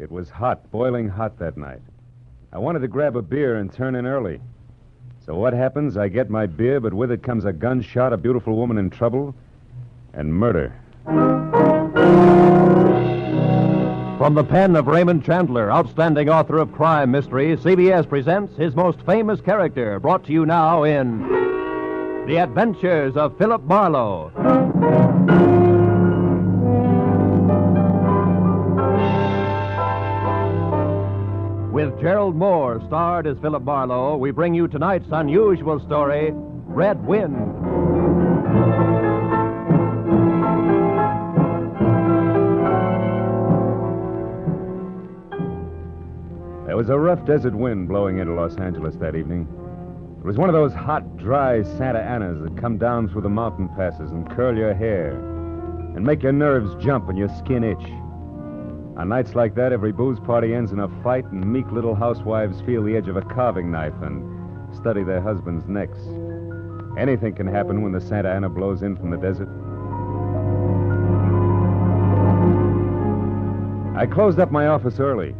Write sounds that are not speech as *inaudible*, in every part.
It was hot, boiling hot that night. I wanted to grab a beer and turn in early. So what happens? I get my beer, but with it comes a gunshot, a beautiful woman in trouble, and murder. From the pen of Raymond Chandler, outstanding author of crime mystery, CBS presents his most famous character, brought to you now in The Adventures of Philip Marlowe. Gerald Mohr starred as Philip Marlowe, we bring you tonight's unusual story, Red Wind. There was a rough desert wind blowing into Los Angeles that evening. It was one of those hot, dry Santa Anas that come down through the mountain passes and curl your hair and make your nerves jump and your skin itch. On nights like that, every booze party ends in a fight, and meek little housewives feel the edge of a carving knife and study their husbands' necks. Anything can happen when the Santa Ana blows in from the desert. I closed up my office early.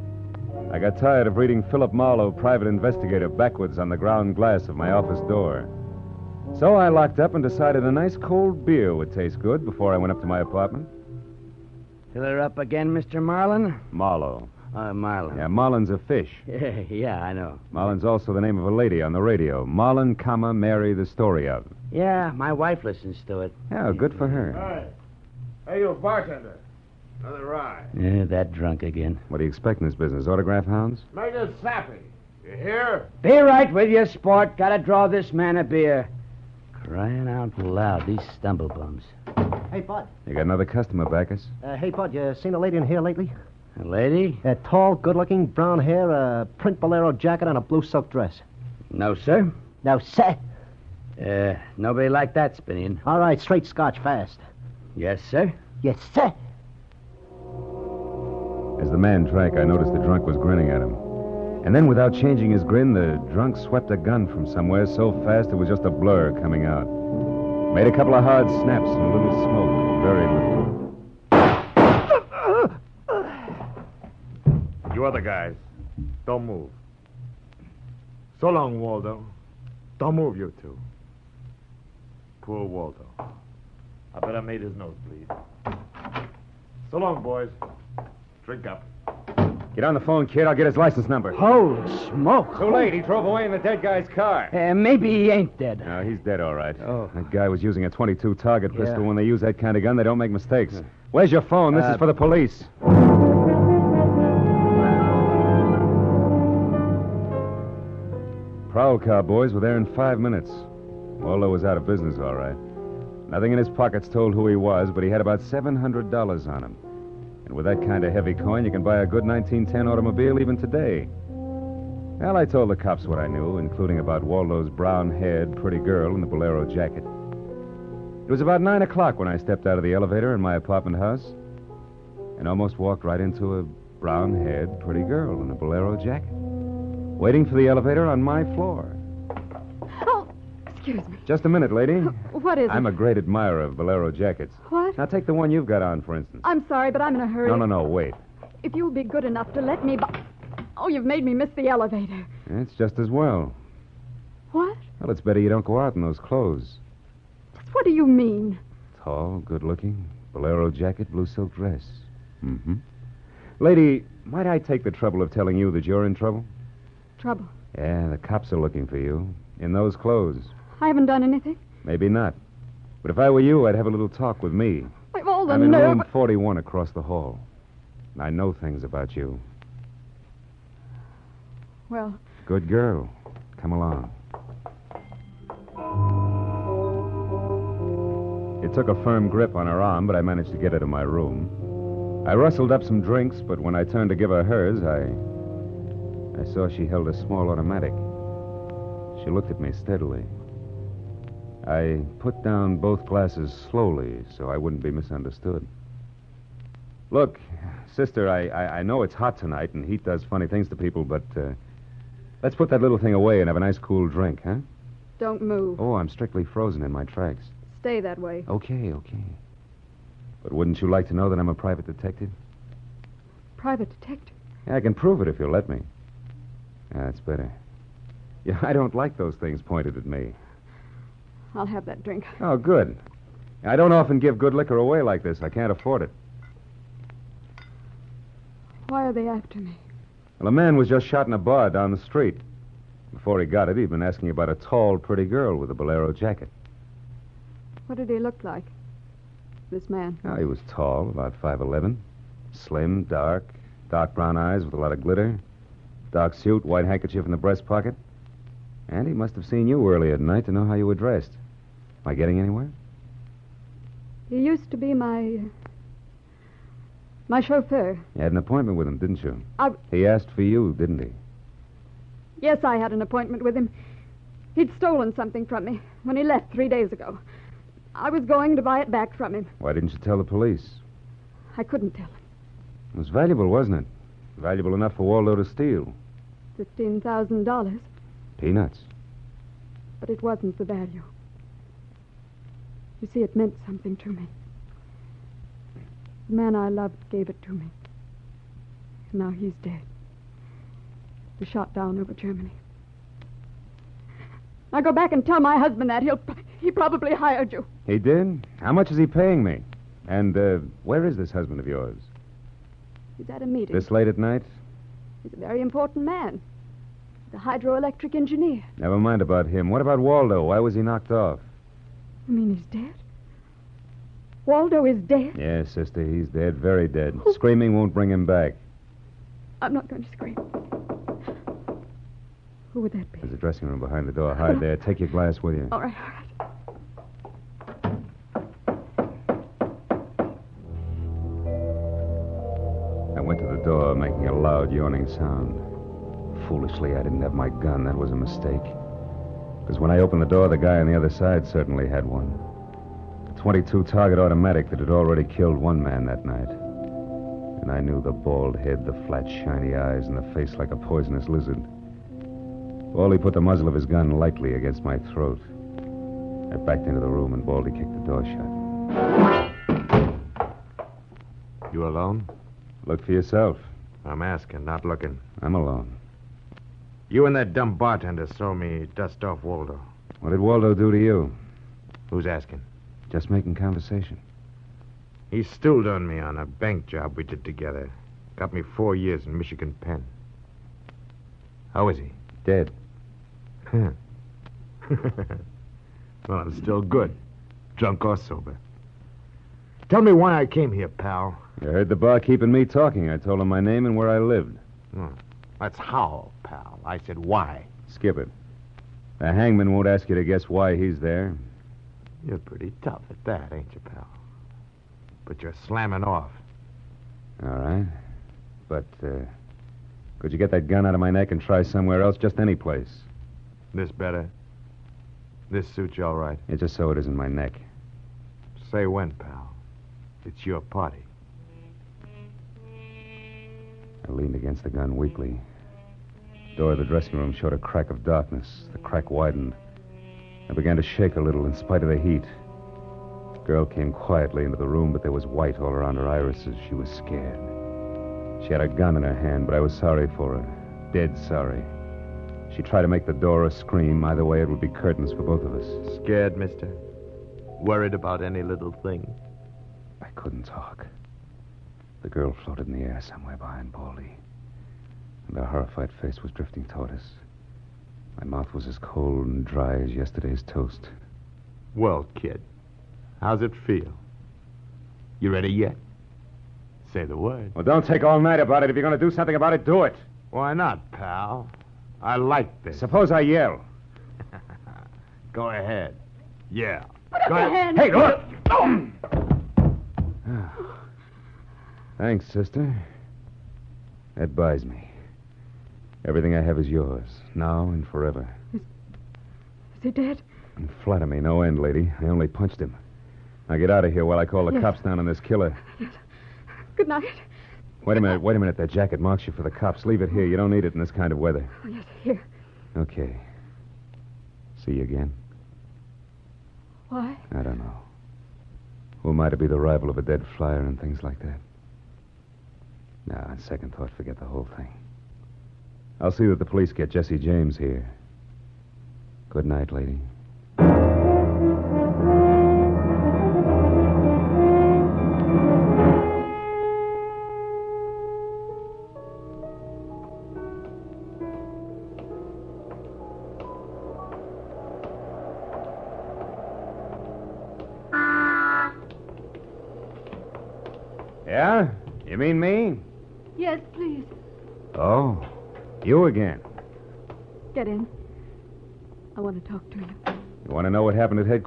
I got tired of reading Philip Marlowe, private investigator, backwards on the ground glass of my office door. So I locked up and decided a nice cold beer would taste good before I went up to my apartment. Fill her up again, Mr. Marlin? Marlowe. Uh, Marlin. Yeah, Marlin's a fish. *laughs* Yeah, yeah, I know. Marlin's also the name of a lady on the radio. Marlin, comma, Mary, the story of. Yeah, my wife listens to it. Yeah, good for her. Hey. Hey, you bartender. Another rye. Yeah, that drunk again. What do you expect in this business? Autograph hounds? Make it sappy. You hear? Be right with you, sport. Gotta draw this man a beer. Crying out loud, these stumble bums. Hey, Bud. You got another customer, Backus? Uh, hey, Bud, you seen a lady in here lately? A lady? Uh, tall, good-looking, brown hair, a print bolero jacket, and a blue silk dress. No, sir. No, sir. Uh, nobody like that, Spinian. All right, straight scotch, fast. Yes, sir. Yes, sir. As the man drank, I noticed the drunk was grinning at him. And then, without changing his grin, the drunk swept a gun from somewhere so fast it was just a blur coming out. Made a couple of hard snaps and a little smoke. Very little. You other guys, don't move. So long, Waldo. Don't move, you two. Poor Waldo. I bet I made his nose bleed. So long, boys. Drink up. Get on the phone, kid. I'll get his license number. Holy smoke. Too late. He drove away in the dead guy's car. Uh, maybe he ain't dead. No, he's dead, all right. Oh. That guy was using a 22 target Yeah. pistol. When they use that kind of gun, they don't make mistakes. Where's your phone? This Uh, is for the police. Prowl car boys were there in five minutes. Waldo was out of business, all right. Nothing in his pockets told who he was, but he had about $700 on him. And with that kind of heavy coin, you can buy a good 1910 automobile even today. Well, I told the cops what I knew, including about Waldo's brown haired, pretty girl in the bolero jacket. It was about 9 o'clock when I stepped out of the elevator in my apartment house and almost walked right into a brown haired, pretty girl in a bolero jacket, waiting for the elevator on my floor. Excuse me. Just a minute, lady. What is it? I'm it? a great admirer of bolero jackets. What? Now, take the one you've got on, for instance. I'm sorry, but I'm in a hurry. No, no, no, wait. If you'll be good enough to let me. Bu- oh, you've made me miss the elevator. It's just as well. What? Well, it's better you don't go out in those clothes. What do you mean? Tall, good looking, bolero jacket, blue silk dress. Mm-hmm. Lady, might I take the trouble of telling you that you're in trouble? Trouble. Yeah, the cops are looking for you. In those clothes. I haven't done anything. Maybe not. But if I were you, I'd have a little talk with me. I've all the I'm in nerve. room 41 across the hall. And I know things about you. Well, Good girl. Come along. It took a firm grip on her arm, but I managed to get her to my room. I rustled up some drinks, but when I turned to give her hers, I. I saw she held a small automatic. She looked at me steadily. I put down both glasses slowly so I wouldn't be misunderstood. Look, sister, I, I, I know it's hot tonight and heat does funny things to people, but uh, let's put that little thing away and have a nice cool drink, huh? don't move. Oh, I'm strictly frozen in my tracks. Stay that way. Okay, okay. But wouldn't you like to know that I'm a private detective? Private detective. Yeah, I can prove it if you'll let me. Yeah, that's better. Yeah, I don't like those things pointed at me. I'll have that drink. Oh, good. I don't often give good liquor away like this. I can't afford it. Why are they after me? Well, a man was just shot in a bar down the street. Before he got it, he'd been asking about a tall, pretty girl with a bolero jacket. What did he look like? This man. Oh, he was tall, about 5'11. Slim, dark, dark brown eyes with a lot of glitter. Dark suit, white handkerchief in the breast pocket. And he must have seen you earlier tonight to know how you were dressed. Am I getting anywhere? He used to be my. my chauffeur. You had an appointment with him, didn't you? I- He asked for you, didn't he? Yes, I had an appointment with him. He'd stolen something from me when he left three days ago. I was going to buy it back from him. Why didn't you tell the police? I couldn't tell him. It was valuable, wasn't it? Valuable enough for Waldo to steal. Fifteen thousand dollars, Peanuts. but it wasn't the value. You see, it meant something to me. The man I loved gave it to me. And now he's dead. He shot down over Germany. Now go back and tell my husband that. He'll he probably hired you. He did? How much is he paying me? And uh, where is this husband of yours? He's at a meeting. This late at night? He's a very important man. The hydroelectric engineer. Never mind about him. What about Waldo? Why was he knocked off? You mean he's dead? Waldo is dead? Yes, sister, he's dead, very dead. Screaming won't bring him back. I'm not going to scream. Who would that be? There's a dressing room behind the door. Hide there. Take your glass with you. All right, all right. I went to the door, making a loud, yawning sound. Foolishly, I didn't have my gun. That was a mistake. Because when I opened the door, the guy on the other side certainly had one. A 22 target automatic that had already killed one man that night. And I knew the bald head, the flat, shiny eyes, and the face like a poisonous lizard. Baldy put the muzzle of his gun lightly against my throat. I backed into the room, and Baldy kicked the door shut. You alone? Look for yourself. I'm asking, not looking. I'm alone. You and that dumb bartender saw me dust off Waldo. What did Waldo do to you? Who's asking? Just making conversation. He stooled on me on a bank job we did together. Got me four years in Michigan Penn. How is he? Dead. *laughs* well, I'm still good. Drunk or sober. Tell me why I came here, pal. You heard the barkeep and me talking. I told him my name and where I lived. That's how, pal. I said why. Skip it. The hangman won't ask you to guess why he's there. You're pretty tough at that, ain't you, pal? But you're slamming off. All right. But, uh, could you get that gun out of my neck and try somewhere else? Just any place. This better? This suits you all right. Yeah, just so it isn't my neck. Say when, pal. It's your party. I leaned against the gun weakly. The door of the dressing room showed a crack of darkness. The crack widened. I began to shake a little in spite of the heat. The girl came quietly into the room, but there was white all around her irises. She was scared. She had a gun in her hand, but I was sorry for her. Dead sorry. She tried to make the door a scream. Either way, it would be curtains for both of us. Scared, mister? Worried about any little thing? I couldn't talk. The girl floated in the air somewhere behind Baldy. And her horrified face was drifting toward us. My mouth was as cold and dry as yesterday's toast. Well, kid, how's it feel? You ready yet? Say the word. Well, don't take all night about it. If you're going to do something about it, do it. Why not, pal? I like this. Suppose I yell. *laughs* Go ahead. Yeah. Put up Go your hand. Hey, look! *sighs* *sighs* Thanks, sister. That buys me. Everything I have is yours, now and forever. Is he dead? And flatter me, no end, lady. I only punched him. Now get out of here while I call the Yes. cops down on this killer. Yes. Good night. Wait a minute, wait a minute. That jacket marks you for the cops. Leave it here. You don't need it in this kind of weather. Oh, yes, here. Okay. See you again? Why? I don't know. Who am I to be the rival of a dead flyer and things like that? Nah, on second thought, forget the whole thing. I'll see that the police get Jesse James here. Good night, lady.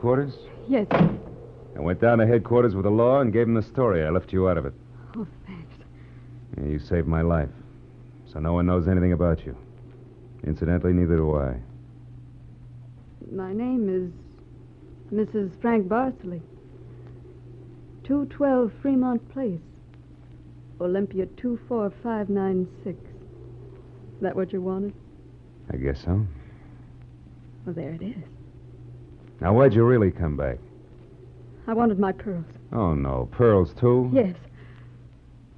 Headquarters? Yes. I went down to headquarters with the law and gave them the story. I left you out of it. Oh, thanks. Yeah, you saved my life. So no one knows anything about you. Incidentally, neither do I. My name is Mrs. Frank Barsley. 212 Fremont Place. Olympia 24596. That what you wanted? I guess so. Well, there it is. Now, why'd you really come back? I wanted my pearls. Oh, no. Pearls, too? Yes.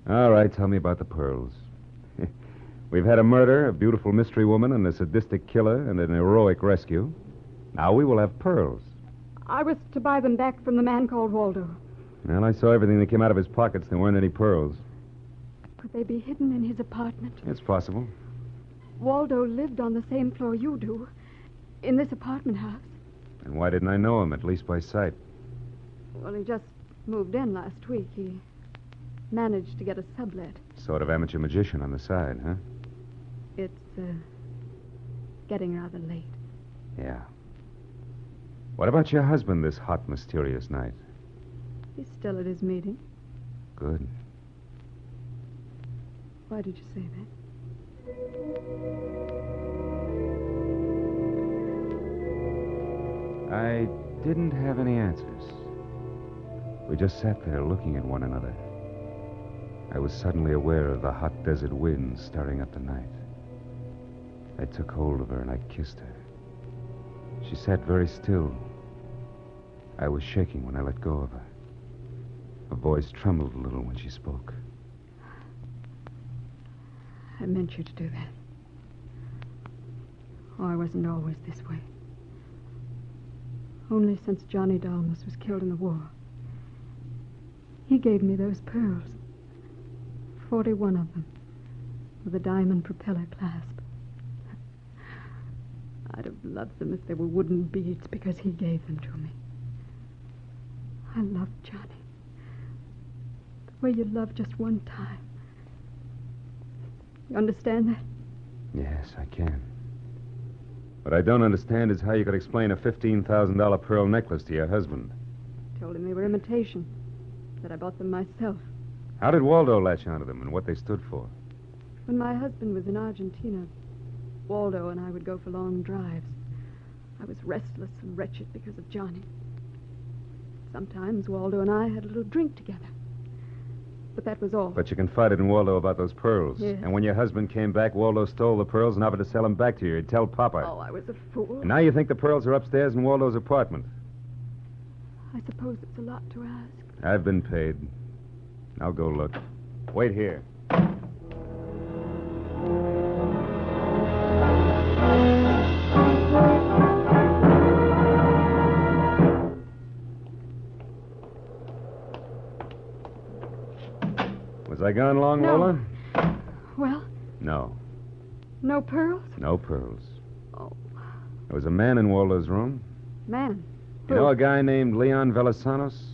All right, tell me about the pearls. *laughs* We've had a murder, a beautiful mystery woman, and a sadistic killer, and an heroic rescue. Now we will have pearls. I was to buy them back from the man called Waldo. Well, I saw everything that came out of his pockets. There weren't any pearls. Could they be hidden in his apartment? It's possible. Waldo lived on the same floor you do, in this apartment house. And why didn't I know him, at least by sight? Well, he just moved in last week. He managed to get a sublet. Sort of amateur magician on the side, huh? It's uh, getting rather late. Yeah. What about your husband this hot, mysterious night? He's still at his meeting. Good. Why did you say that? I didn't have any answers. We just sat there looking at one another. I was suddenly aware of the hot desert wind stirring up the night. I took hold of her and I kissed her. She sat very still. I was shaking when I let go of her. Her voice trembled a little when she spoke. I meant you to do that. Oh, I wasn't always this way. Only since Johnny Dalmas was killed in the war. He gave me those pearls. Forty-one of them. With a diamond propeller clasp. *laughs* I'd have loved them if they were wooden beads because he gave them to me. I loved Johnny. The way you love just one time. You understand that? Yes, I can. What I don't understand is how you could explain a $15,000 pearl necklace to your husband. Told him they were imitation. That I bought them myself. How did Waldo latch onto them and what they stood for? When my husband was in Argentina, Waldo and I would go for long drives. I was restless and wretched because of Johnny. Sometimes Waldo and I had a little drink together. But that was all. But you confided in Waldo about those pearls. Yes. And when your husband came back, Waldo stole the pearls and offered to sell them back to you. He'd tell Papa. Oh, I was a fool. And now you think the pearls are upstairs in Waldo's apartment. I suppose it's a lot to ask. I've been paid. I'll go look. Wait here. I gone long, No. Lola? Well, No. no pearls? No pearls. Oh, There was a man in Waldo's room. man. You know a guy named Leon Velasanos?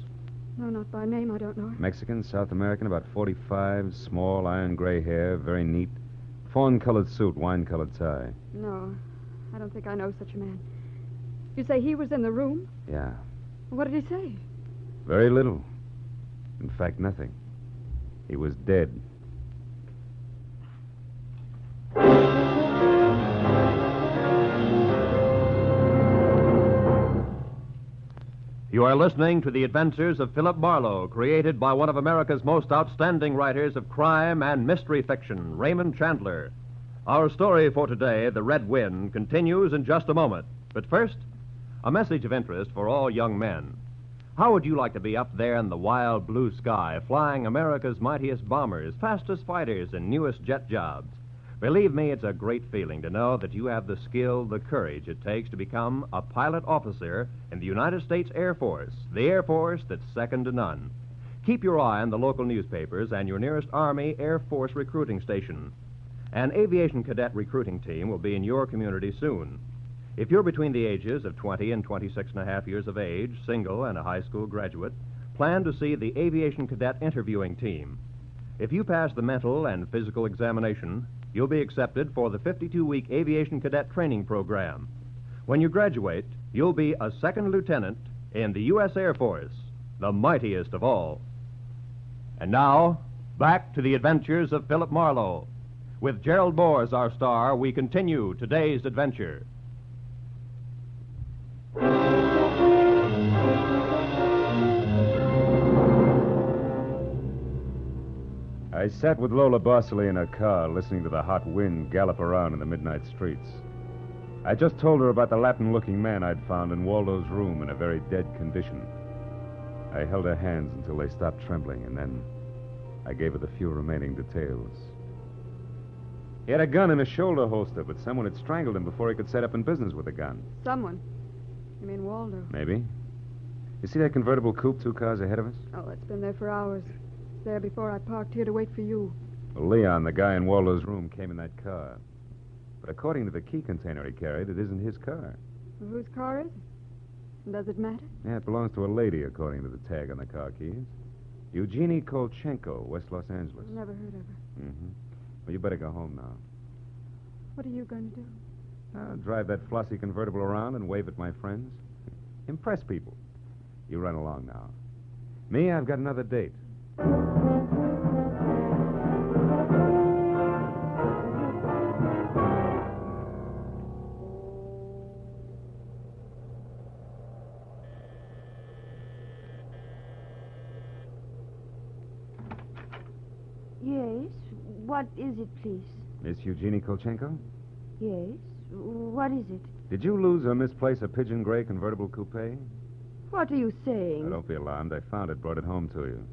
No, not by name. I don't know him. Mexican, South American, about 45, small, iron gray hair, very neat. Fawn colored suit, wine colored tie. No, I don't think I know such a man. You say he was in the room? Yeah. What did he say? Very little. In fact, nothing. He was dead. You are listening to the adventures of Philip Marlowe, created by one of America's most outstanding writers of crime and mystery fiction, Raymond Chandler. Our story for today, The Red Wind, continues in just a moment. But first, a message of interest for all young men. How would you like to be up there in the wild blue sky, flying America's mightiest bombers, fastest fighters, and newest jet jobs? Believe me, it's a great feeling to know that you have the skill, the courage it takes to become a pilot officer in the United States Air Force, the Air Force that's second to none. Keep your eye on the local newspapers and your nearest Army Air Force recruiting station. An aviation cadet recruiting team will be in your community soon. If you're between the ages of 20 and 26 and a half years of age, single, and a high school graduate, plan to see the Aviation Cadet Interviewing Team. If you pass the mental and physical examination, you'll be accepted for the 52 week Aviation Cadet Training Program. When you graduate, you'll be a second lieutenant in the U.S. Air Force, the mightiest of all. And now, back to the adventures of Philip Marlowe. With Gerald Mohr as our star, we continue today's adventure. I sat with Lola Barsley in her car, listening to the hot wind gallop around in the midnight streets. I just told her about the Latin looking man I'd found in Waldo's room in a very dead condition. I held her hands until they stopped trembling, and then I gave her the few remaining details. He had a gun in a shoulder holster, but someone had strangled him before he could set up in business with a gun. Someone. You mean Waldo? Maybe. You see that convertible coupe two cars ahead of us? Oh, it's been there for hours. There before I parked here to wait for you. Well, Leon, the guy in Waldo's room, came in that car. But according to the key container he carried, it isn't his car. Well, whose car is it? Does it matter? Yeah, it belongs to a lady, according to the tag on the car keys. Eugenie Kolchenko, West Los Angeles. Never heard of her. Mm-hmm. Well, you better go home now. What are you going to do? I'll drive that flossy convertible around and wave at my friends. Impress people. You run along now. Me, I've got another date. Yes. What is it, please? Miss Eugenie Kolchenko? Yes. What is it? Did you lose or misplace a pigeon gray convertible coupe? What are you saying? Now, don't be alarmed. I found it, brought it home to you.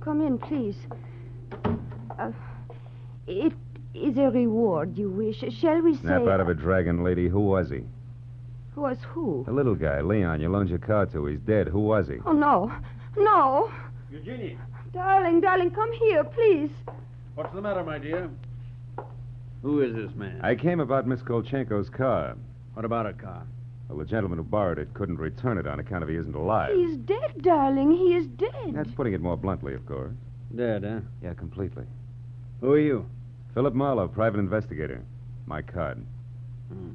Come in, please. Uh, it is a reward you wish. Shall we say? Snap out of it, dragon lady. Who was he? Who was who? The little guy, Leon. You loaned your car to. He's dead. Who was he? Oh, no. No. Eugenie, Darling, darling, come here, please. what's the matter, my dear? Who is this man? I came about Miss Kolchenko's car. What about a car? Well, the gentleman who borrowed it couldn't return it on account of he isn't alive. He's dead, darling. He is dead. That's putting it more bluntly, of course. Dead, huh? Yeah, completely. Who are you? Philip Marlowe, private investigator. My card. Hmm.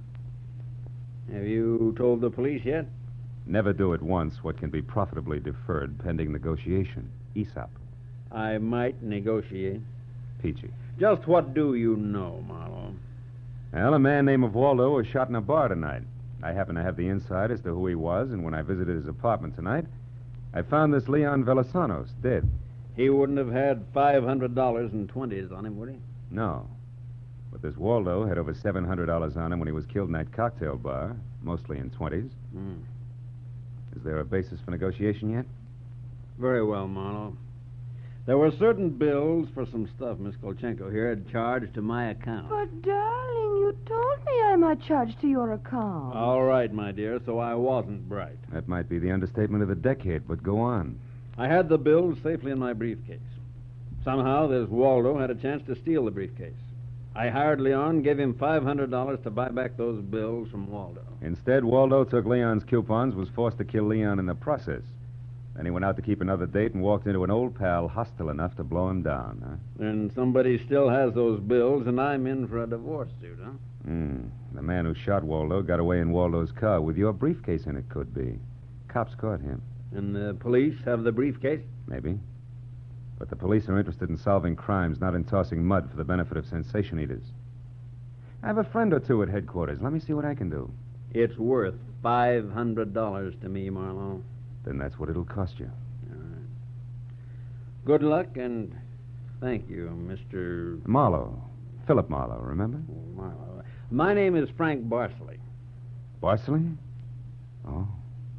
Have you told the police yet? Never do at once what can be profitably deferred pending negotiation. Aesop. I might negotiate. Peachy. Just what do you know, Marlowe? Well, a man named Waldo was shot in a bar tonight. I happen to have the inside as to who he was, and when I visited his apartment tonight, I found this Leon Velasanos dead. He wouldn't have had $500 in 20s on him, would he? No. But this Waldo had over $700 on him when he was killed in that cocktail bar, mostly in 20s. Hmm. Is there a basis for negotiation yet? Very well, Marlowe. There were certain bills for some stuff Miss Kolchenko here had charged to my account. But, darling, you told me I might charge to your account. All right, my dear, so I wasn't bright. That might be the understatement of the decade, but go on. I had the bills safely in my briefcase. Somehow, this Waldo had a chance to steal the briefcase. I hired Leon, gave him $500 to buy back those bills from Waldo. Instead, Waldo took Leon's coupons, was forced to kill Leon in the process. Then he went out to keep another date and walked into an old pal hostile enough to blow him down, huh? And somebody still has those bills, and I'm in for a divorce suit, huh? Hmm. The man who shot Waldo got away in Waldo's car with your briefcase in it, could be. Cops caught him, And the police have the briefcase? maybe. But the police are interested in solving crimes, not in tossing mud for the benefit of sensation eaters. I have a friend or two at headquarters. Let me see what I can do. It's worth $500 to me, Marlowe. Then that's what it'll cost you. All right. Good luck, and thank you, Mr. Marlowe. Philip Marlowe, remember? Oh, Marlowe. My name is Frank Barsley. Barsley? Oh.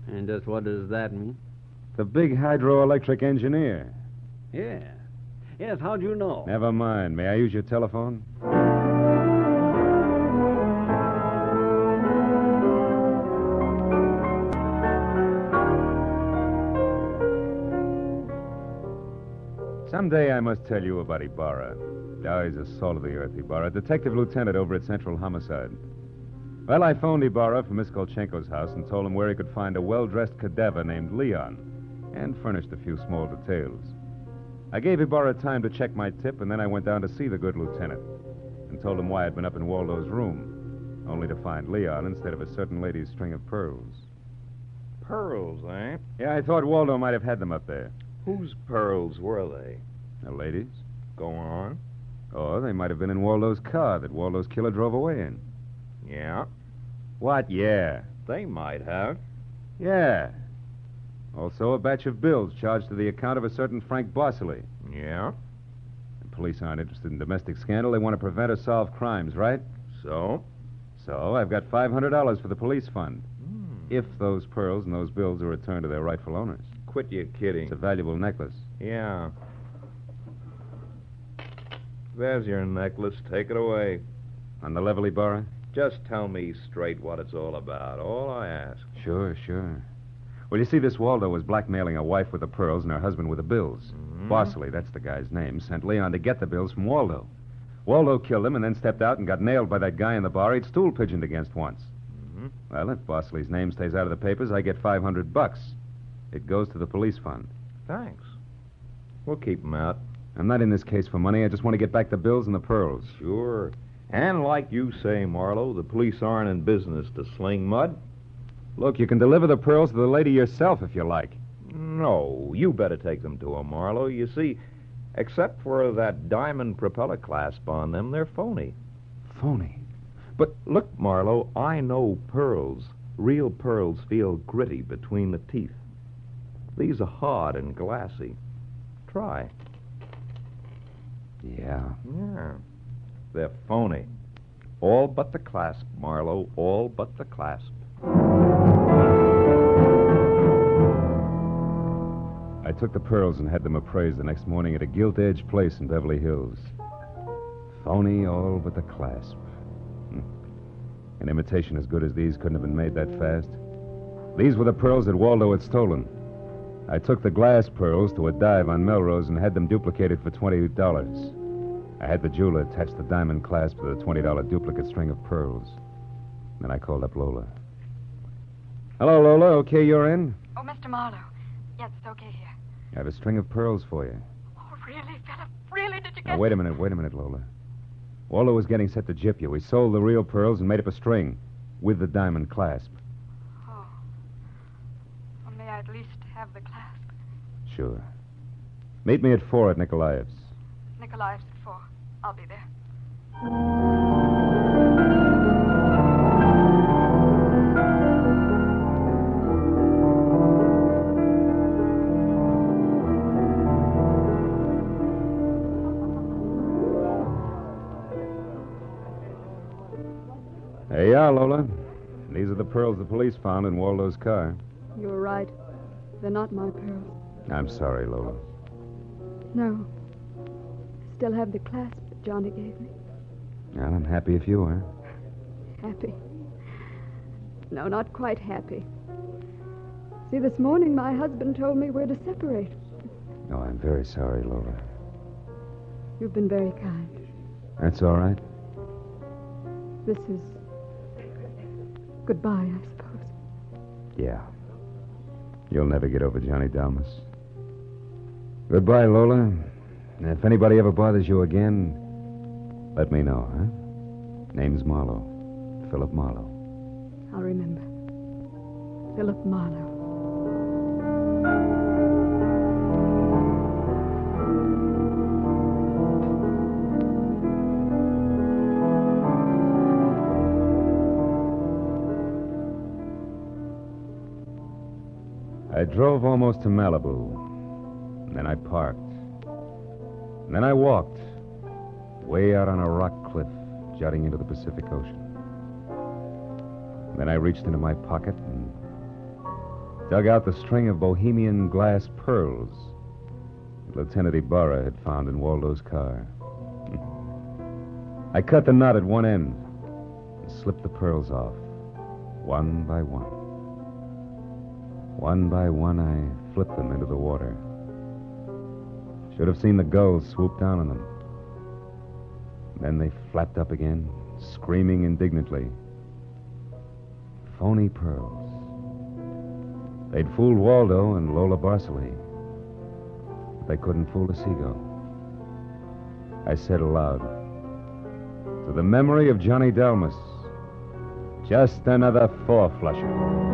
And just what does that mean? The big hydroelectric engineer. Yeah. Yes, how'd you know? Never mind. May I use your telephone? Someday I must tell you about Ibarra. Now he's a salt of the earth, Ibarra. Detective lieutenant over at Central Homicide. Well, I phoned Ibarra from Miss Kolchenko's house and told him where he could find a well dressed cadaver named Leon and furnished a few small details. I gave Ibarra time to check my tip, and then I went down to see the good lieutenant and told him why I'd been up in Waldo's room, only to find Leon instead of a certain lady's string of pearls. Pearls, eh? Yeah, I thought Waldo might have had them up there. Whose pearls were they? The ladies? Go on. Or they might have been in Waldo's car that Waldo's killer drove away in. Yeah, What? Yeah. they might have. Yeah. Also, a batch of bills charged to the account of a certain Frank Barsley. Yeah. The police aren't interested in domestic scandal. They want to prevent or solve crimes, right? So? So I've got $500 for the police fund. Hmm. If those pearls and those bills are returned to their rightful owners. Quit your kidding. It's a valuable necklace. Yeah. There's your necklace. Take it away. On the level, Ibarra? Just tell me straight what it's all about. All I ask. Sure, sure. Well, you see, this Waldo was blackmailing a wife with the pearls and her husband with the bills. Mhm. Barsley, that's the guy's name, sent Leon to get the bills from Waldo. Waldo killed him and then stepped out and got nailed by that guy in the bar he'd stool pigeoned against once. Mhm. Well, if Barsley's name stays out of the papers, I get 500 bucks. It goes to the police fund. Thanks. We'll keep him out. I'm not in this case for money. I just want to get back the bills and the pearls. Sure. And like you say, Marlowe, the police aren't in business to sling mud. Look, you can deliver the pearls to the lady yourself if you like. No, you better take them to her, Marlowe. You see, except for that diamond propeller clasp on them, they're phony. Phony. But look, Marlowe, I know pearls. Real pearls feel gritty between the teeth. These are hard and glassy. Try. Yeah. Yeah. They're phony. All but the clasp, Marlowe. All but the clasp. I took the pearls and had them appraised the next morning at a gilt edged place in Beverly Hills. Phony all but the clasp. Hmm. An imitation as good as these couldn't have been made that fast. These were the pearls that Waldo had stolen. I took the glass pearls to a dive on Melrose and had them duplicated for $20. I had the jeweler attach the diamond clasp to the $20 duplicate string of pearls. Then I called up Lola. Hello, Lola. Okay, you're in? Oh, Mr. Marlowe. Yes, it's okay here. I have a string of pearls for you. Oh, really, Philip? Really? Did you get... Now, wait a minute, wait a minute, Lola. Waldo was getting set to gyp you. We sold the real pearls and made up a string with the diamond clasp. Oh. Well, may I at least have the clasp? Sure. Meet me at four at Nikolaev's. Nikolaev's at four. I'll be there. Hey, yeah, Lola. These are the pearls the police found in Waldo's car. You were right. They're not my pearls. I'm sorry, Lola. No. I still have the clasp that Johnny gave me. Well, I'm happy if you are. Happy. No, not quite happy. See, this morning my husband told me we're to separate. Oh, I'm very sorry, Lola. You've been very kind. That's all right. This is goodbye, I suppose. Yeah. You'll never get over Johnny Dalmas. Goodbye, Lola. If anybody ever bothers you again, let me know, huh? Name's Marlowe. Philip Marlowe. I'll remember. Philip Marlowe. I drove almost to Malibu. And then I parked. And then I walked. Way out on a rock cliff, jutting into the Pacific Ocean. And then I reached into my pocket and dug out the string of bohemian glass pearls that Lieutenant Ibarra had found in Waldo's car. *laughs* I cut the knot at one end and slipped the pearls off, one by one. One by one, I flipped them into the water. Should have seen the gulls swoop down on them. Then they flapped up again, screaming indignantly. Phony pearls. They'd fooled Waldo and Lola Barsley. But they couldn't fool a seagull. I said aloud, To the memory of Johnny Dalmas, just another four flusher.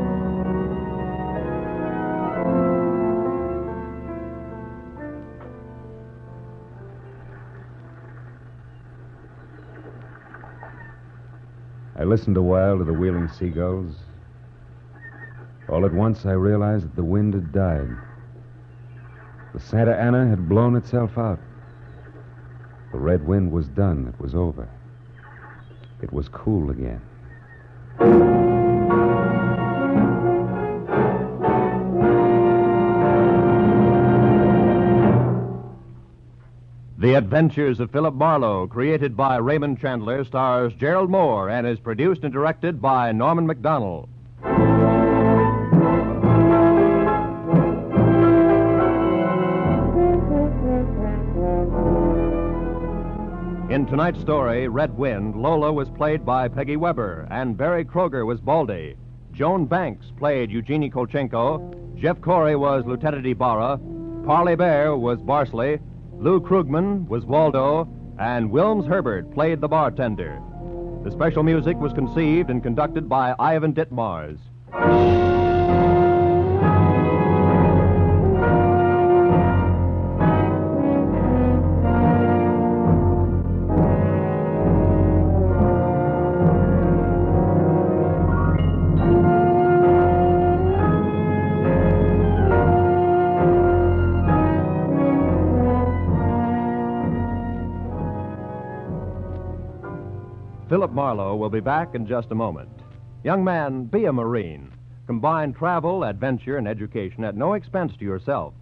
Listened a while to the wheeling seagulls. All at once, I realized that the wind had died. The Santa Ana had blown itself out. The red wind was done. It was over. It was cool again. The Adventures of Philip Marlowe, created by Raymond Chandler, stars Gerald Mohr and is produced and directed by Norman Macdonnell. In tonight's story, Red Wind, Lola was played by Peggy Webber, and Barry Kroeger was Baldy. Joan Banks played Eugenie Kolchenko. Jeff Corey was Lieutenant Ibarra. Parley Baer was Barsley. Lou Krugman was Waldo. And Wilms Herbert played the bartender. The special music was conceived and conducted by Ivan Ditmars. Marlowe will be back in just a moment. Young man, be a Marine. Combine travel, adventure, and education at no expense to yourself.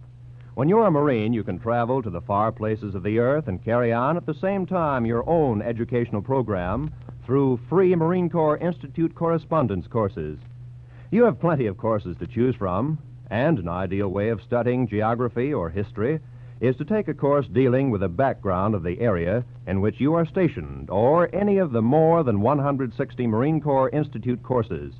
When you're a Marine, you can travel to the far places of the earth and carry on at the same time your own educational program through free Marine Corps Institute correspondence courses. You have plenty of courses to choose from, and an ideal way of studying geography or history is to take a course dealing with the background of the area in which you are stationed or any of the more than 160 Marine Corps Institute courses.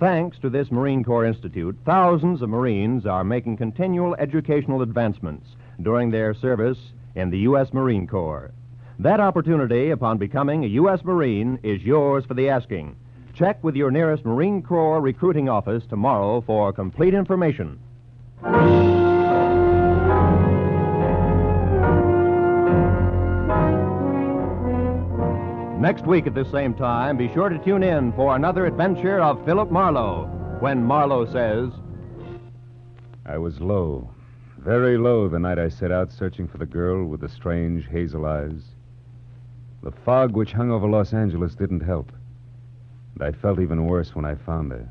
Thanks to this Marine Corps Institute, thousands of Marines are making continual educational advancements during their service in the U.S. Marine Corps. That opportunity, upon becoming a U.S. Marine, is yours for the asking. Check with your nearest Marine Corps recruiting office tomorrow for complete information. Next week at the same time, be sure to tune in for another adventure of Philip Marlowe when Marlowe says, I was low, very low the night I set out searching for the girl with the strange hazel eyes. The fog which hung over Los Angeles didn't help. And I felt even worse when I found her.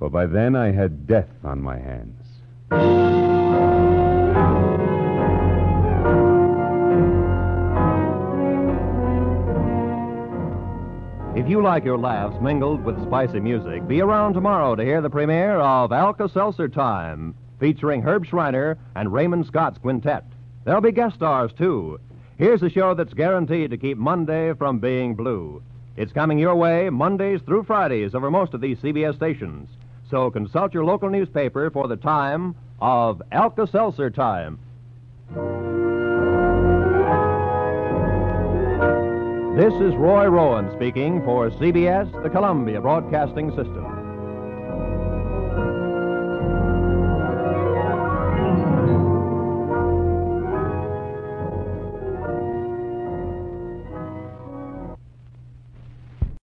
For by then I had death on my hands. If you like your laughs mingled with spicy music, be around tomorrow to hear the premiere of Alka Seltzer Time, featuring Herb Shriner and Raymond Scott's quintet. There'll be guest stars, too. Here's a show that's guaranteed to keep Monday from being blue. It's coming your way Mondays through Fridays over most of these CBS stations. So consult your local newspaper for the time of Alka Seltzer Time. This is Roy Rowan speaking for CBS, the Columbia Broadcasting System.